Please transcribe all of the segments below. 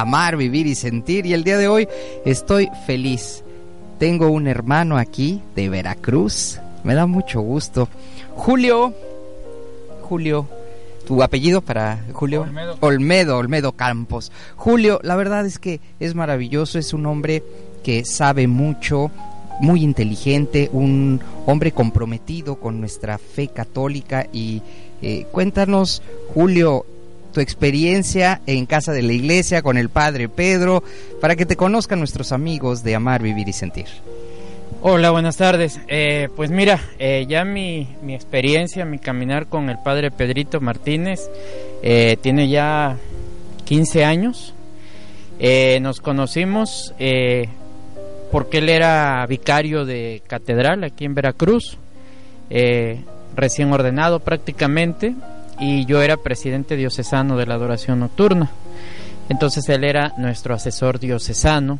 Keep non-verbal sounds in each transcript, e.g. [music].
Amar, Vivir y Sentir. Y el día de hoy estoy feliz. Tengo un hermano aquí de Veracruz. Me da mucho gusto. Julio. Julio. ¿Tu apellido para Julio? Olmedo. Olmedo, Olmedo Campos. Julio, la verdad es que es maravilloso. Es un hombre que sabe mucho, muy inteligente, un hombre comprometido con nuestra fe católica y eh, cuéntanos, Julio, tu experiencia en casa de la iglesia con el Padre Pedro, para que te conozcan nuestros amigos de Amar, Vivir y Sentir. Hola, buenas tardes. Eh, pues mira, eh, ya mi, mi experiencia, mi caminar con el padre Pedrito Martínez eh, tiene ya 15 años. Nos conocimos porque él era vicario de catedral aquí en Veracruz, recién ordenado prácticamente, y yo era presidente diocesano de la adoración nocturna. Entonces él era nuestro asesor diocesano.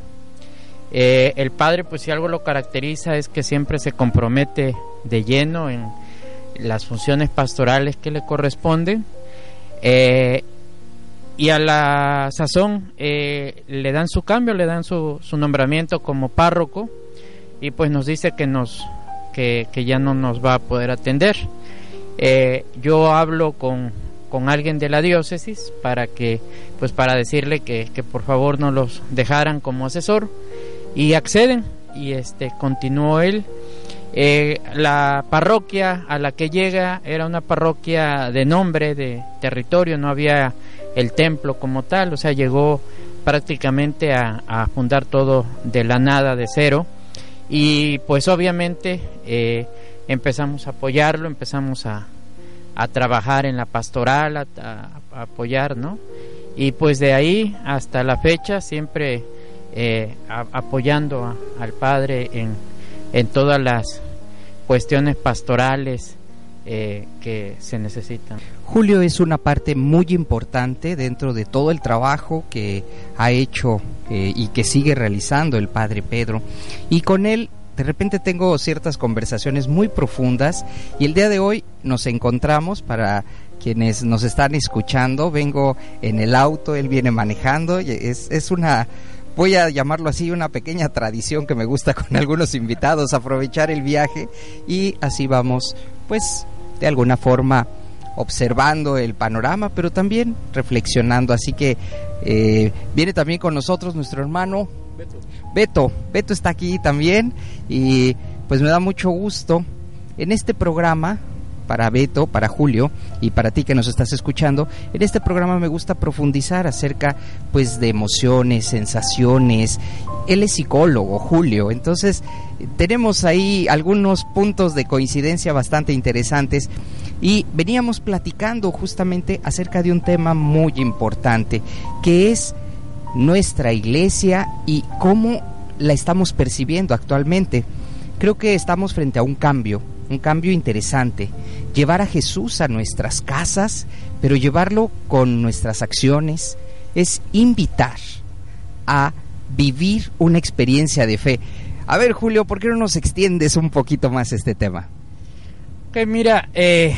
Eh, el padre, pues si algo lo caracteriza es que siempre se compromete de lleno en las funciones pastorales que le corresponden. Eh, y a la sazón eh, le dan su cambio, le dan su, su nombramiento como párroco y pues nos dice que nos que, que ya no nos va a poder atender. Eh, yo hablo con, con alguien de la diócesis para que pues para decirle que, que por favor no los dejaran como asesor y acceden y este continuó él. Eh, la parroquia a la que llega era una parroquia de nombre de territorio no había el templo como tal o sea llegó prácticamente a, fundar todo de la nada de cero. Y pues obviamente eh, empezamos a apoyarlo empezamos a, a trabajar en la pastoral a, a- a apoyar no y pues de ahí hasta la fecha siempre eh, apoyando al padre en, en todas las cuestiones pastorales eh, que se necesitan. Julio es una parte muy importante dentro de todo el trabajo que ha hecho eh, y que sigue realizando el Padre Pedro. Y con él de repente tengo ciertas conversaciones muy profundas y el día de hoy nos encontramos para quienes nos están escuchando. Vengo en el auto, él viene manejando. Es, es una, voy a llamarlo así, una pequeña tradición que me gusta con algunos invitados, aprovechar el viaje y así vamos, pues, de alguna forma observando el panorama, pero también reflexionando. Así que eh, viene también con nosotros nuestro hermano Beto. Beto está aquí también y pues me da mucho gusto en este programa para Beto, para Julio y para ti que nos estás escuchando, en este programa me gusta profundizar acerca pues de emociones, sensaciones. Él es psicólogo, Julio, entonces tenemos ahí algunos puntos de coincidencia bastante interesantes y veníamos platicando justamente acerca de un tema muy importante que es nuestra iglesia y cómo la estamos percibiendo actualmente. Creo que estamos frente a un cambio, un cambio interesante. Llevar a Jesús a nuestras casas, pero llevarlo con nuestras acciones, es invitar a vivir una experiencia de fe. A ver, Julio, ¿por qué no nos extiendes un poquito más este tema? Ok, mira, eh,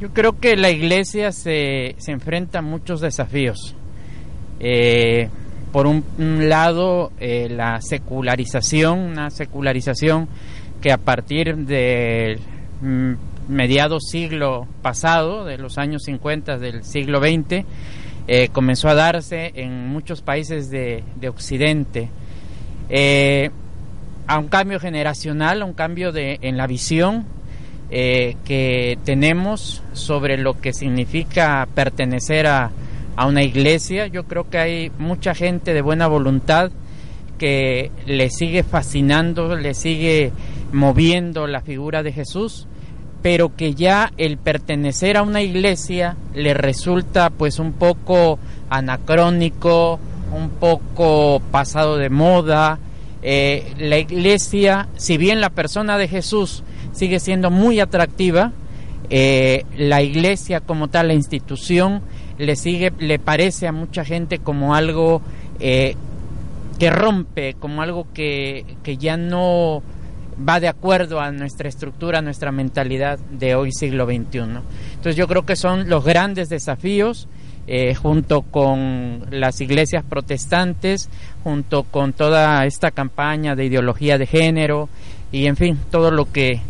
yo creo que la iglesia se, se enfrenta a muchos desafíos. Eh, por un, lado, eh, la secularización, una secularización que a partir de mm, mediados siglo pasado, de los años 50 del siglo XX, eh, comenzó a darse en muchos países de, Occidente. A un cambio generacional, a un cambio de, en la visión que tenemos sobre lo que significa pertenecer a, a una iglesia. Yo creo que hay mucha gente de buena voluntad que le sigue fascinando, le sigue moviendo la figura de Jesús, pero que ya el pertenecer a una iglesia le resulta pues un poco anacrónico, un poco pasado de moda. Eh, la iglesia, si bien la persona de Jesús sigue siendo muy atractiva, eh, la iglesia como tal, la institución, le sigue, le parece a mucha gente como algo eh, que rompe, como algo que, que ya no va de acuerdo a nuestra estructura, a nuestra mentalidad de hoy siglo XXI. Entonces yo creo que son los grandes desafíos eh, junto con las iglesias protestantes, junto con toda esta campaña de ideología de género y en fin, todo lo que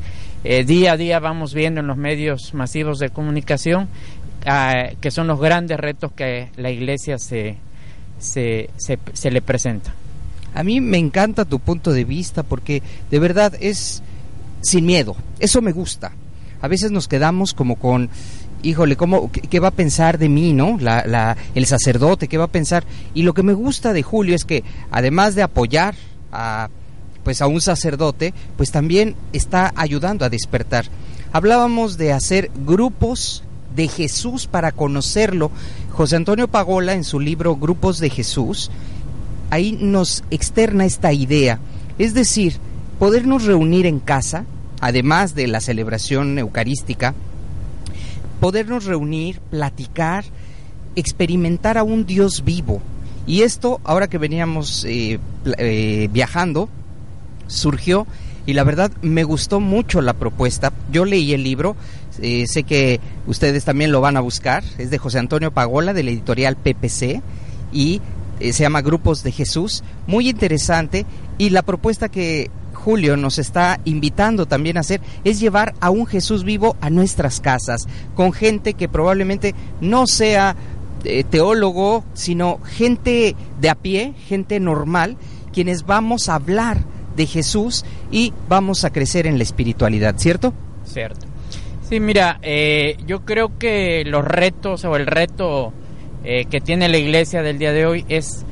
eh, día a día vamos viendo en los medios masivos de comunicación, que son los grandes retos que la iglesia se, se, se, le presenta. A mí me encanta tu punto de vista porque de verdad es sin miedo. Eso me gusta. A veces nos quedamos como con, híjole, ¿cómo, qué, va a pensar de mí, no? La, la, el sacerdote, ¿qué va a pensar? Y lo que me gusta de Julio es que además de apoyar a, pues a un sacerdote, pues también está ayudando a despertar. Hablábamos de hacer grupos de Jesús para conocerlo José Antonio Pagola en su libro Grupos de Jesús, ahí nos externa esta idea, es decir, podernos reunir en casa, además de la celebración eucarística, podernos reunir, platicar, experimentar a un Dios vivo. Y esto, ahora que veníamos eh, eh, viajando, surgió y la verdad me gustó mucho la propuesta. Yo leí el libro, eh, sé que ustedes también lo van a buscar, es de José Antonio Pagola, de la editorial PPC, y eh, se llama Grupos de Jesús, muy interesante, y la propuesta que Julio nos está invitando también a hacer es llevar a un Jesús vivo a nuestras casas, con gente que probablemente no sea eh, teólogo, sino gente de a pie, gente normal, quienes vamos a hablar de Jesús y vamos a crecer en la espiritualidad, ¿cierto? Cierto. Sí, mira, eh, yo creo que los retos o el reto eh, que tiene la iglesia del día de hoy es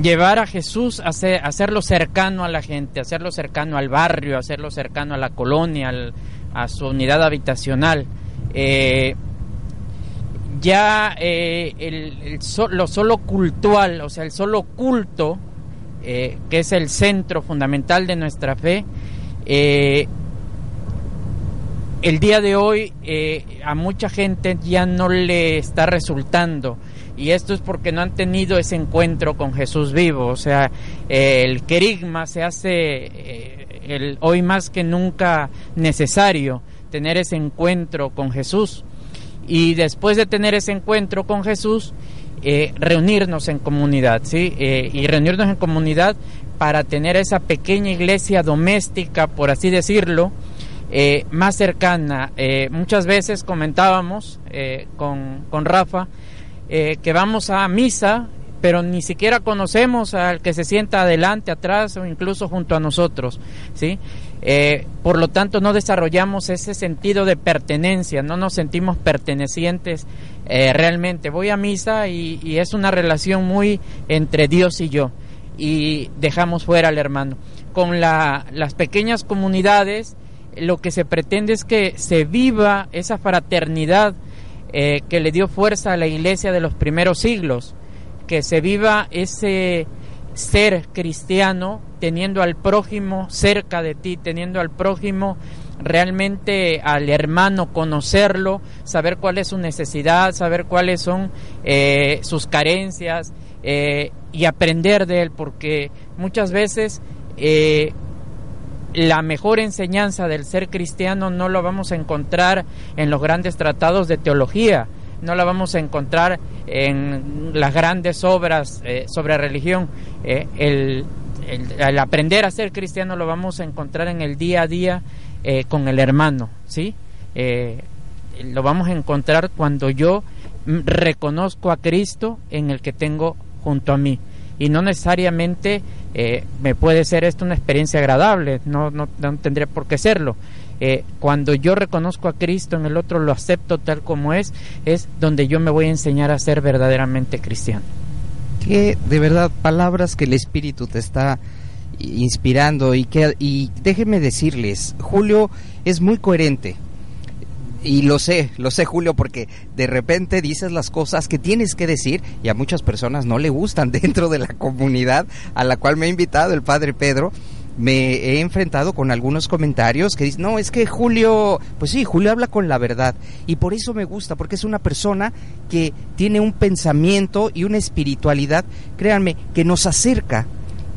llevar a Jesús a hacerlo cercano a la gente, hacerlo cercano al barrio, hacerlo cercano a la colonia, a su unidad habitacional. Eh, ya el, lo solo cultual, o sea, el solo culto, que es el centro fundamental de nuestra fe, el día de hoy eh, a mucha gente ya no le está resultando. Y esto es porque no han tenido ese encuentro con Jesús vivo, o sea, el querigma se hace eh, el, hoy más que nunca necesario tener ese encuentro con Jesús. Y después de tener ese encuentro con Jesús eh, reunirnos en comunidad, ¿sí? y reunirnos en comunidad para tener esa pequeña iglesia doméstica, por así decirlo, eh, más cercana. Eh, muchas veces comentábamos eh, con, con, Rafa que vamos a misa, pero ni siquiera conocemos al que se sienta adelante, atrás o incluso junto a nosotros. ¿sí? por lo tanto, no desarrollamos ese sentido de pertenencia, no nos sentimos pertenecientes realmente. Voy a misa y, y es una relación muy entre Dios y yo y dejamos fuera al hermano. Con la, las pequeñas comunidades, lo que se pretende es que se viva esa fraternidad eh, que le dio fuerza a la iglesia de los primeros siglos, que se viva ese ser cristiano teniendo al prójimo cerca de ti, teniendo al prójimo realmente al hermano conocerlo, saber cuál es su necesidad, saber cuáles son eh, sus carencias eh, y aprender de él, porque muchas veces la mejor enseñanza del ser cristiano no lo vamos a encontrar en los grandes tratados de teología, no la vamos a encontrar en las grandes obras eh, sobre religión. Eh, el, aprender a ser cristiano lo vamos a encontrar en el día a día eh, con el hermano, ¿sí? Lo vamos a encontrar cuando yo reconozco a Cristo en el que tengo junto a mí y no necesariamente eh, me puede ser esto una experiencia agradable, no, no, tendría por qué serlo. Eh, cuando yo reconozco a Cristo en el otro, lo acepto tal como es, es donde yo me voy a enseñar a ser verdaderamente cristiano. Que de verdad, palabras que el Espíritu te está inspirando y que y déjenme decirles, Julio es muy coherente y lo sé, lo sé Julio, porque de repente dices las cosas que tienes que decir y a muchas personas no le gustan [laughs] dentro de la comunidad a la cual me ha invitado el padre Pedro. Me he enfrentado con algunos comentarios que dicen, no, es que Julio, pues sí, Julio habla con la verdad. Y por eso me gusta, porque es una persona que tiene un pensamiento y una espiritualidad, créanme, que nos acerca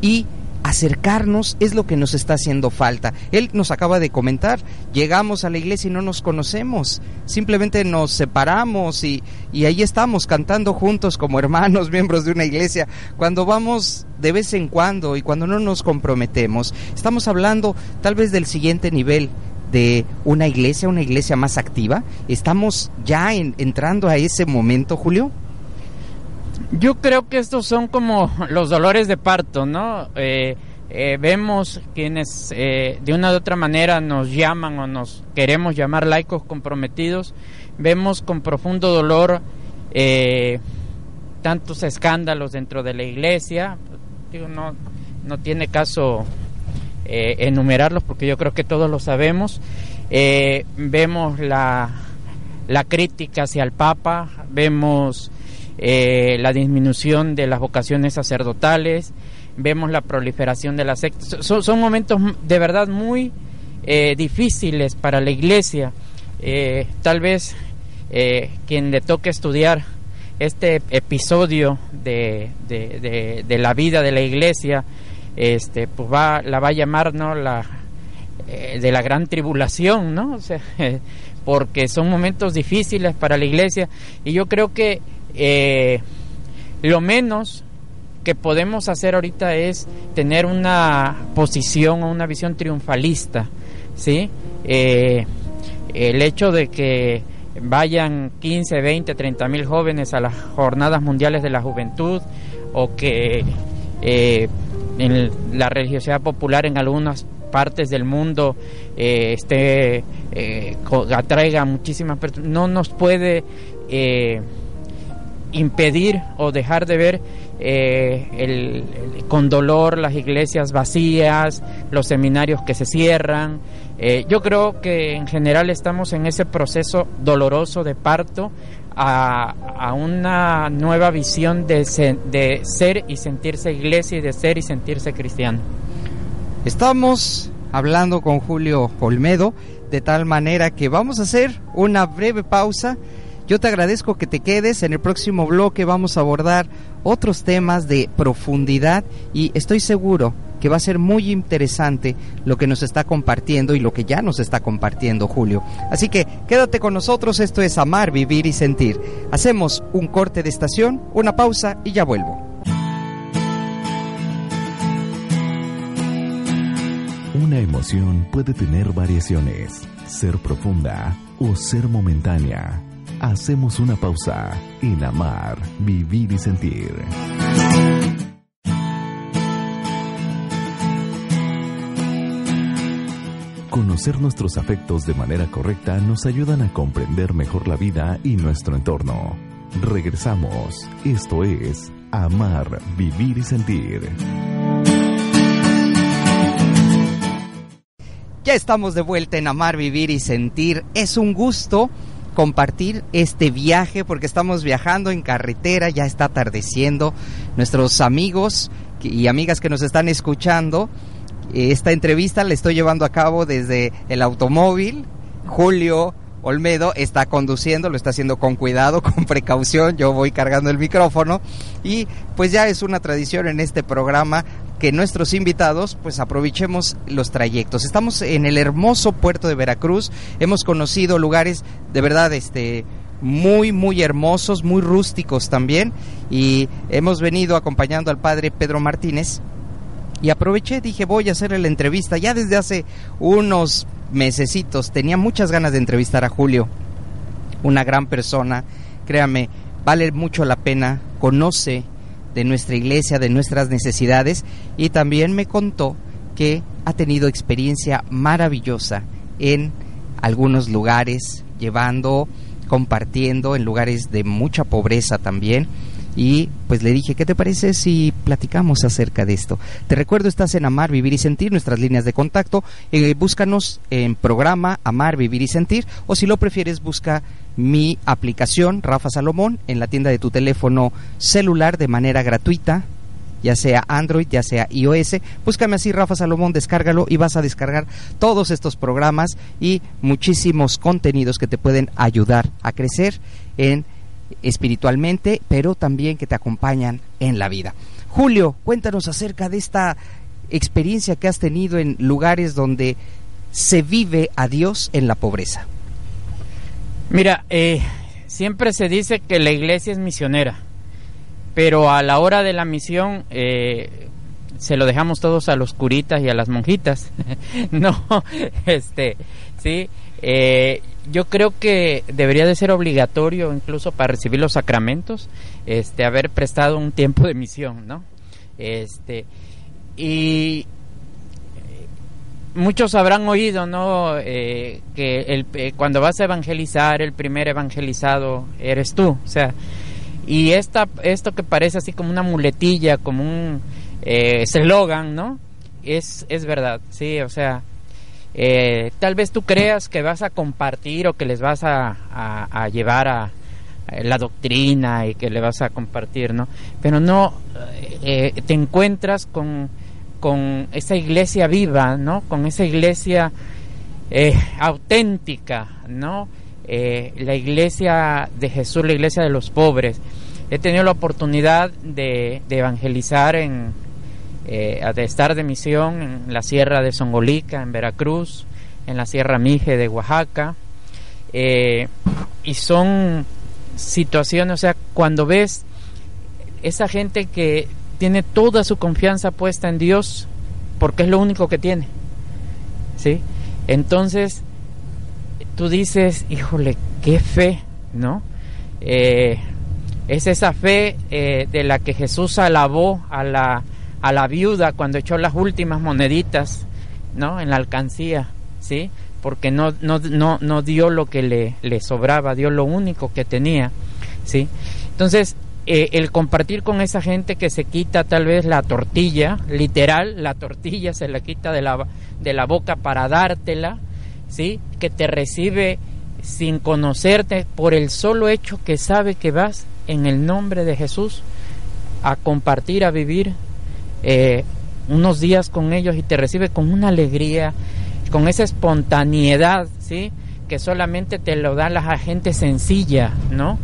y acercarnos es lo que nos está haciendo falta. Él nos acaba de comentar, llegamos a la iglesia y no nos conocemos, simplemente nos separamos y, y ahí estamos cantando juntos como hermanos, [laughs] miembros de una iglesia. Cuando vamos de vez en cuando y cuando no nos comprometemos, estamos hablando tal vez del siguiente nivel de una iglesia, una iglesia más activa. ¿Estamos ya entrando a ese momento, Julio? Yo creo que estos son como [laughs] los dolores de parto, ¿no? Eh, eh, vemos quienes eh, de una u otra manera nos llaman o nos queremos llamar laicos comprometidos, vemos con profundo dolor tantos escándalos dentro de la iglesia, no, no tiene caso enumerarlos porque yo creo que todos lo sabemos, vemos la, la crítica hacia el Papa, vemos eh, la disminución de las vocaciones sacerdotales, vemos la proliferación de las sectas. Son, momentos de verdad muy eh, difíciles para la iglesia. Eh, tal vez quien le toque estudiar este episodio de, de, la vida de la iglesia, este, pues va, la va a llamar la, de la gran tribulación, ¿no? [laughs] [laughs] porque son momentos difíciles para la iglesia y yo creo que eh, lo menos que podemos hacer ahorita es tener una posición o una visión triunfalista, ¿sí? Eh, el hecho de que vayan 15, 20, 30 mil jóvenes a las jornadas mundiales de la juventud o que eh, la religiosidad popular en algunas partes del mundo este, atraiga muchísimas personas, no nos puede impedir o dejar de ver eh, el, con dolor las iglesias vacías, los seminarios que se cierran. Eh, yo creo que en general estamos en ese proceso doloroso de parto a, una nueva visión de, de ser y sentirse iglesia y de ser y sentirse cristiano. Estamos hablando con Julio Olmedo de tal manera que vamos a hacer una breve pausa yo te agradezco que te quedes. En el próximo bloque vamos a abordar otros temas de profundidad y estoy seguro que va a ser muy interesante lo que nos está compartiendo y lo que ya nos está compartiendo Julio. Así que quédate con nosotros, esto es Amar, Vivir y Sentir. Hacemos un corte de estación, una pausa y ya vuelvo. Una emoción puede tener variaciones, ser profunda o ser momentánea Hacemos una pausa en amar, vivir y sentir. Conocer nuestros afectos de manera correcta nos ayudan a comprender mejor la vida y nuestro entorno. Regresamos. Esto es Amar, Vivir y Sentir. Ya estamos de vuelta en Amar, Vivir y Sentir. Es un gusto compartir este viaje porque estamos viajando en carretera, ya está atardeciendo. Nuestros amigos y amigas que nos están escuchando, esta entrevista la estoy llevando a cabo desde el automóvil. Julio Olmedo está conduciendo, lo está haciendo con cuidado, [laughs] con precaución, yo voy cargando el micrófono y pues ya es una tradición en este programa que nuestros invitados pues aprovechemos los trayectos. Estamos en el hermoso puerto de Veracruz, hemos conocido lugares de verdad este muy muy hermosos, muy rústicos también. Y hemos venido acompañando al padre Pedro Martínez. Y aproveché, dije voy a hacerle la entrevista. Ya desde hace unos mesecitos tenía muchas ganas de entrevistar a Julio, una gran persona, créame, vale mucho la pena, conoce de nuestra iglesia, de nuestras necesidades y también me contó que ha tenido experiencia maravillosa en algunos lugares, llevando, compartiendo en lugares de mucha pobreza también y pues le dije, ¿qué te parece si platicamos acerca de esto? Te recuerdo, estás en Amar, Vivir y Sentir, nuestras líneas de contacto. Eh, búscanos en programa Amar, Vivir y Sentir o si lo prefieres, busca mi aplicación Rafa Salomón en la tienda de tu teléfono celular de manera gratuita ya sea Android, ya sea iOS. Búscame así, Rafa Salomón, descárgalo y vas a descargar todos estos programas y muchísimos contenidos que te pueden ayudar a crecer en espiritualmente, pero también que te acompañan en la vida. Julio, cuéntanos acerca de esta experiencia que has tenido en lugares donde se vive a Dios en la pobreza. Mira, eh, siempre se dice que la iglesia es misionera, pero a la hora de la misión eh, se lo dejamos todos a los curitas y a las monjitas. [laughs] no, este, sí. Eh, yo creo que debería de ser obligatorio incluso para recibir los sacramentos, este, haber prestado un tiempo de misión, ¿no? Este, y muchos habrán oído, ¿no? Eh, que el, eh, cuando vas a evangelizar, el primer evangelizado eres tú, o sea, y esta, esto que parece así como una muletilla, como un eslogan, ¿no? Es, es verdad, sí, o sea, eh, tal vez tú creas que vas a compartir o que les vas a, llevar a, la doctrina y que le vas a compartir, ¿no? Pero no eh, te encuentras con, con esa iglesia viva, ¿no? Con esa iglesia eh, auténtica, ¿no? la iglesia de Jesús, la iglesia de los pobres. He tenido la oportunidad de evangelizar en, eh, de estar de misión en la Sierra de Songolica, en Veracruz, en la Sierra Mije de Oaxaca. Eh, y son situaciones, o sea, cuando ves esa gente que tiene toda su confianza puesta en Dios, porque es lo único que tiene. ¿Sí? Entonces, tú dices, híjole, qué fe, ¿no? Eh, es esa fe de la que Jesús alabó a la a la viuda cuando echó las últimas moneditas, ¿no? En la alcancía, ¿sí? Porque no, no, no, no dio lo que le, le sobraba, dio lo único que tenía, ¿sí? Entonces, eh, el compartir con esa gente que se quita tal vez la tortilla, literal, la tortilla se la quita de la, de la boca para dártela, ¿sí? Que te recibe sin conocerte por el solo hecho que sabe que vas en el nombre de Jesús a compartir, a vivir eh, unos días con ellos y te recibe con una alegría, con esa espontaneidad, ¿sí? Que solamente te lo da la gente sencilla, ¿no?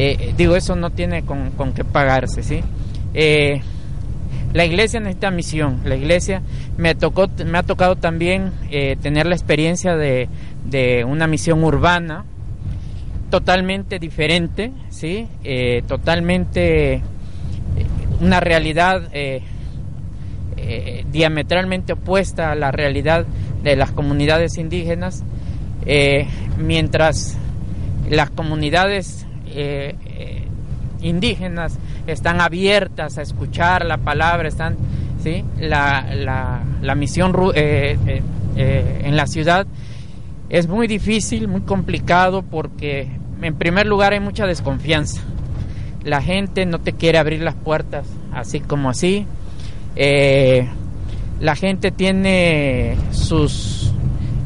Eh, digo, eso no tiene con, con qué pagarse, ¿sí? Eh, la iglesia necesita misión. La iglesia me tocó, me ha tocado también tener la experiencia de, de, una misión urbana totalmente diferente, sí, totalmente una realidad eh, diametralmente opuesta a la realidad de las comunidades indígenas, eh, mientras las comunidades eh, indígenas están abiertas a escuchar la palabra, están, ¿sí? la, la, la misión en la ciudad es muy difícil, muy complicado porque en primer lugar hay mucha desconfianza. La gente no te quiere abrir las puertas así como así. Eh, la gente tiene sus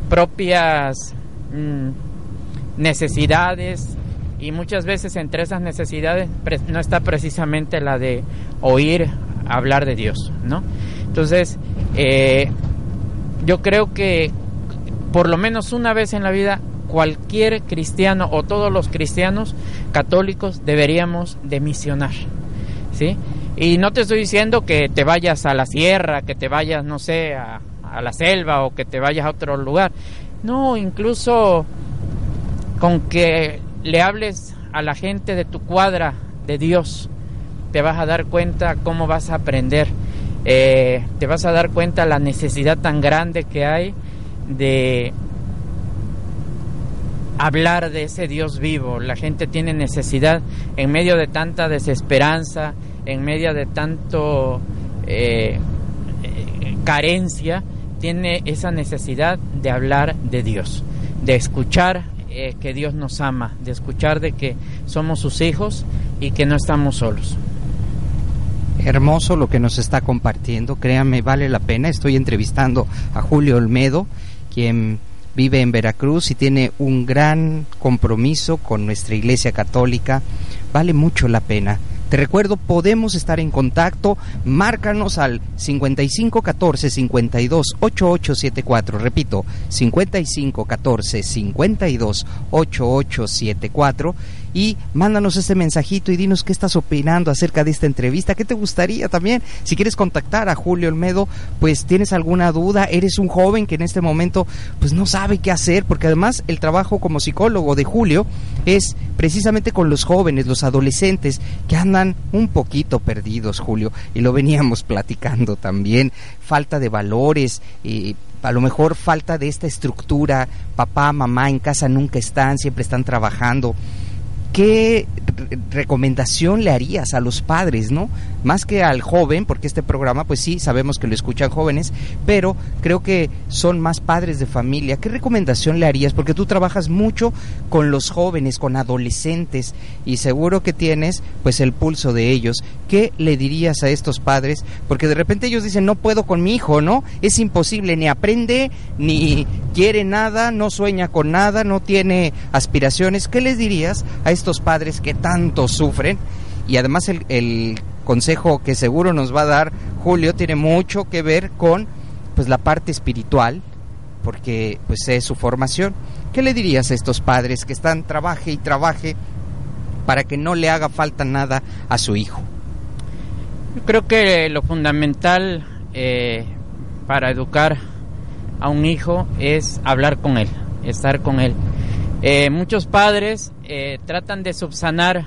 propias mm, necesidades y muchas veces entre esas necesidades no está precisamente la de oír hablar de Dios, ¿no? Entonces, eh, yo creo que por lo menos una vez en la vida cualquier cristiano o todos los cristianos católicos deberíamos de misionar, ¿sí? Y no te estoy diciendo que te vayas a la sierra, que te vayas, no sé, a, la selva o que te vayas a otro lugar. No, incluso con que le hables a la gente de tu cuadra de Dios, te vas a dar cuenta cómo vas a aprender. Eh, te vas a dar cuenta la necesidad tan grande que hay de hablar de ese Dios vivo. La gente tiene necesidad, en medio de tanta desesperanza, en medio de tanto eh, carencia, tiene esa necesidad de hablar de Dios, de escuchar que Dios nos ama, de escuchar de que somos sus hijos y que no estamos solos. Hermoso lo que nos está compartiendo, créame, vale la pena. Estoy entrevistando a Julio Olmedo, quien vive en Veracruz y tiene un gran compromiso con nuestra Iglesia Católica. Vale mucho la pena. Te recuerdo, podemos estar en contacto. Márcanos al 5514 52 8874. Repito, 5514 52 8874 y mándanos este mensajito y dinos qué estás opinando acerca de esta entrevista, qué te gustaría también. Si quieres contactar a Julio Olmedo, pues tienes alguna duda, eres un joven que en este momento pues no sabe qué hacer, porque además el trabajo como psicólogo de Julio es precisamente con los jóvenes, los adolescentes que andan un poquito perdidos, Julio, y lo veníamos [laughs] platicando también, falta de valores, y a lo mejor falta de esta estructura, papá, mamá en casa nunca están, siempre están trabajando. ¿Qué recomendación le harías a los padres, no? Más que al joven, porque este programa, pues sí, sabemos que lo escuchan jóvenes, pero creo que son más padres de familia. ¿Qué recomendación le harías? Porque tú trabajas mucho con los jóvenes, con adolescentes, y seguro que tienes, pues, el pulso de ellos. ¿Qué le dirías a estos padres? Porque de repente ellos dicen, no puedo con mi hijo, ¿no? Es imposible, ni aprende, ni quiere nada, no sueña con nada, no tiene aspiraciones. ¿Qué les dirías a estos padres que tanto sufren? Y además el, el consejo que seguro nos va a dar Julio tiene mucho que ver con pues la parte espiritual, porque pues es su formación. ¿Qué le dirías a estos padres que están trabaje y trabaje para que no le haga falta nada a su hijo? Yo creo que lo fundamental eh, para educar a un hijo es hablar con él, estar con él. Eh, muchos padres eh, tratan de subsanar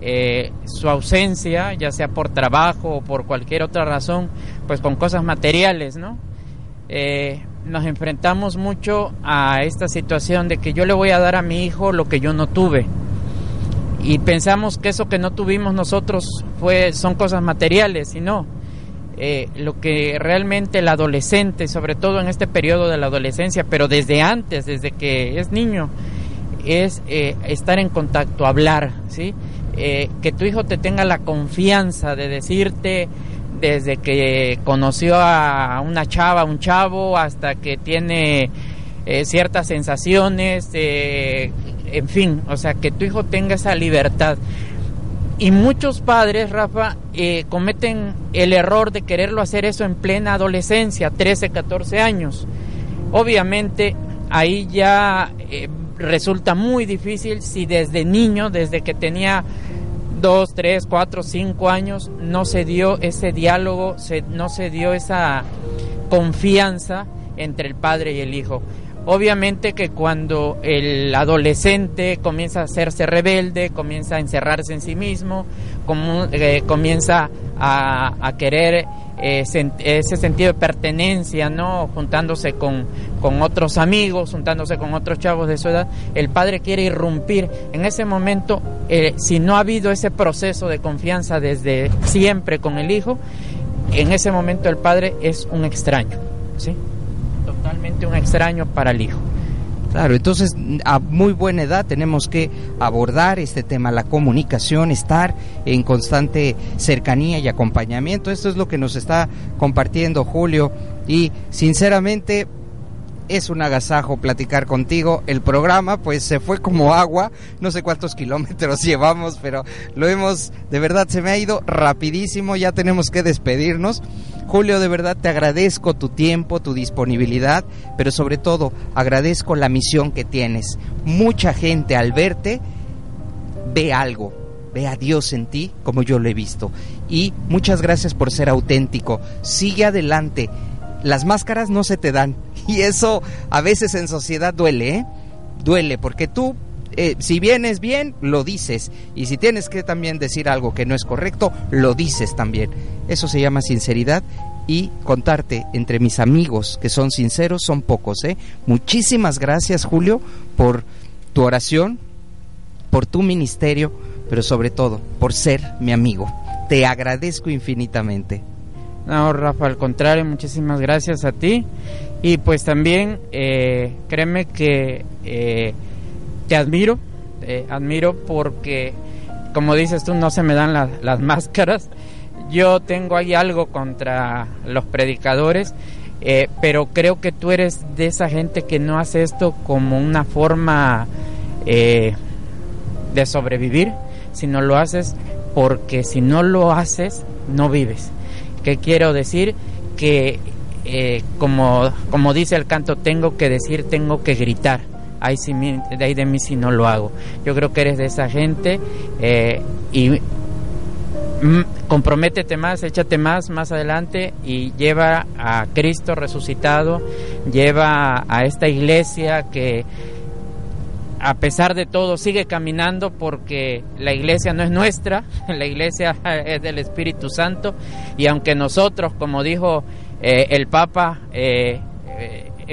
eh, su ausencia, ya sea por trabajo o por cualquier otra razón, pues con cosas materiales, ¿no? Eh, nos enfrentamos mucho a esta situación de que yo le voy a dar a mi hijo lo que yo no tuve y pensamos que eso que no tuvimos nosotros fue son cosas materiales y no lo que realmente el adolescente sobre todo en este periodo de la adolescencia pero desde antes desde que es niño es eh, estar en contacto hablar sí eh, que tu hijo te tenga la confianza de decirte desde que conoció a una chava, un chavo, hasta que tiene eh, ciertas sensaciones, en fin, o sea, que tu hijo tenga esa libertad. Y muchos padres, Rafa, cometen el error de quererlo hacer eso en plena adolescencia, 13, 14 años. Obviamente, ahí ya resulta muy difícil si desde niño, desde que tenía dos, tres, cuatro, cinco años, no se dio ese diálogo, se, no se dio esa confianza entre el padre y el hijo. Obviamente que cuando el adolescente comienza a hacerse rebelde, comienza a encerrarse en sí mismo, eh, comienza a querer eh, ese sentido de pertenencia, ¿no? Juntándose con, con otros amigos, juntándose con otros chavos de su edad, el padre quiere irrumpir. En ese momento, eh, si no ha habido ese proceso de confianza desde siempre con el hijo, en ese momento el padre es un extraño, ¿sí? Totalmente un extraño para el hijo. Claro, entonces a muy buena edad tenemos que abordar este tema, la comunicación, estar en constante cercanía y acompañamiento. Esto es lo que nos está compartiendo Julio y sinceramente es un agasajo platicar contigo. El programa pues se fue como agua, no sé cuántos kilómetros [laughs] llevamos, pero lo hemos, de verdad se me ha ido rapidísimo, ya tenemos que despedirnos. Julio, de verdad te agradezco tu tiempo, tu disponibilidad, pero sobre todo agradezco la misión que tienes. Mucha gente al verte ve algo, ve a Dios en ti como yo lo he visto. Y muchas gracias por ser auténtico. Sigue adelante. Las máscaras no se te dan. [laughs] Y eso a veces en sociedad duele, ¿eh? Duele, porque tú, eh, si vienes bien, lo dices. Y si tienes que también decir algo que no es correcto, lo dices también. Eso se llama sinceridad y contarte entre mis amigos que son sinceros son pocos. ¿eh? Muchísimas gracias Julio por tu oración, por tu ministerio, pero sobre todo por ser mi amigo. Te agradezco infinitamente. No, Rafa, al contrario, muchísimas gracias a ti. Y pues también, eh, créeme que eh, te admiro, te admiro porque, como dices tú, no se me dan las [laughs] máscaras. Yo tengo ahí algo contra los predicadores, eh, pero creo que tú eres de esa gente que no hace esto como una forma de sobrevivir, sino lo haces porque si no lo haces, no vives. ¿Qué quiero decir? Que eh, como, como dice el canto, tengo que decir, tengo que gritar. De ahí de mí si no lo hago. Yo creo que eres de esa gente eh, y mm, comprométete más, échate más más adelante y lleva a Cristo resucitado, lleva a esta iglesia que a pesar de todo sigue caminando porque la iglesia no es nuestra, [laughs] la iglesia [laughs] es del Espíritu Santo y aunque nosotros, como dijo eh, el Papa, eh,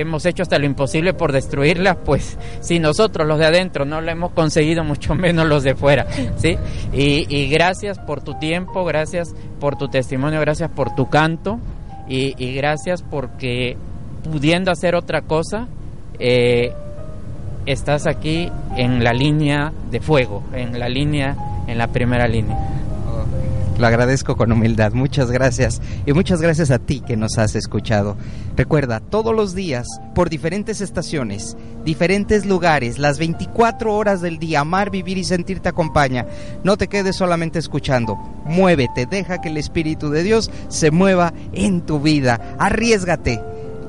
hemos hecho hasta lo imposible por destruirla, pues si nosotros los de adentro no lo hemos conseguido, [laughs] mucho menos los de fuera, ¿sí? Y, gracias por tu tiempo, gracias por tu testimonio, gracias por tu canto y, y gracias porque pudiendo hacer otra cosa, eh, estás aquí en la línea de fuego, en la línea, en la primera línea. Lo agradezco con humildad, muchas gracias y muchas gracias a ti que nos has escuchado. Recuerda, todos los días, por diferentes estaciones, diferentes lugares, las 24 horas del día, amar, vivir y sentir te acompaña. No te quedes solamente escuchando, muévete, deja que el Espíritu de Dios se mueva en tu vida, arriesgate.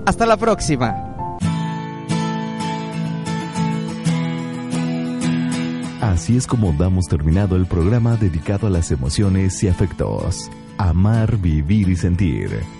Hasta la próxima. Así es como damos terminado el programa dedicado a las emociones y afectos. Amar, vivir y sentir.